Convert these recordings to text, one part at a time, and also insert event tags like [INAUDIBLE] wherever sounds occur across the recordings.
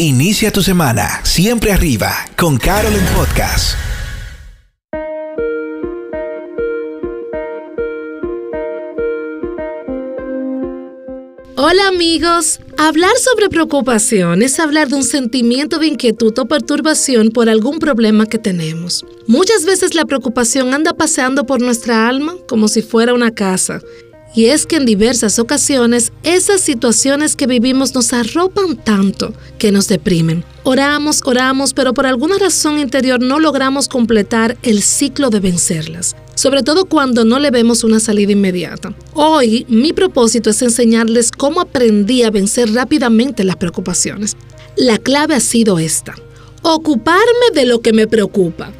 Inicia tu semana siempre arriba con Carol en Podcast. Hola amigos, hablar sobre preocupación es hablar de un sentimiento de inquietud o perturbación por algún problema que tenemos. Muchas veces la preocupación anda paseando por nuestra alma como si fuera una casa y es que en diversas ocasiones esas situaciones que vivimos nos arropan tanto que nos deprimen. Oramos, oramos, pero por alguna razón interior no logramos completar el ciclo de vencerlas, sobre todo cuando no le vemos una salida inmediata. Hoy mi propósito es enseñarles cómo aprendí a vencer rápidamente las preocupaciones. La clave ha sido esta, ocuparme de lo que me preocupa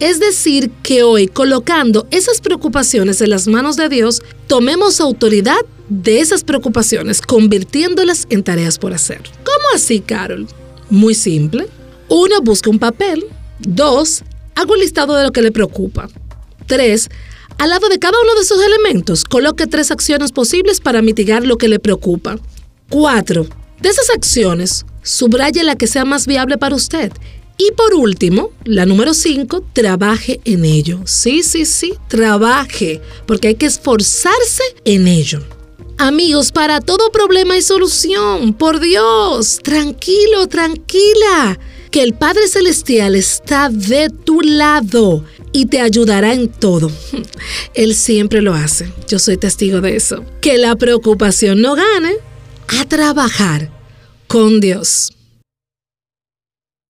es decir, que hoy, colocando esas preocupaciones en las manos de Dios, tomemos autoridad de esas preocupaciones, convirtiéndolas en tareas por hacer. ¿Cómo así, Carol? Muy simple. Uno, busca un papel. Dos, haga un listado de lo que le preocupa. Tres, al lado de cada uno de esos elementos, coloque tres acciones posibles para mitigar lo que le preocupa. Cuatro, de esas acciones, subraye la que sea más viable para usted y por último, la número 5, trabaje en ello. Sí, sí, sí, trabaje, porque hay que esforzarse en ello. Amigos, para todo problema hay solución. Por Dios, tranquilo, tranquila, que el Padre Celestial está de tu lado y te ayudará en todo. [LAUGHS] Él siempre lo hace. Yo soy testigo de eso. Que la preocupación no gane a trabajar con Dios.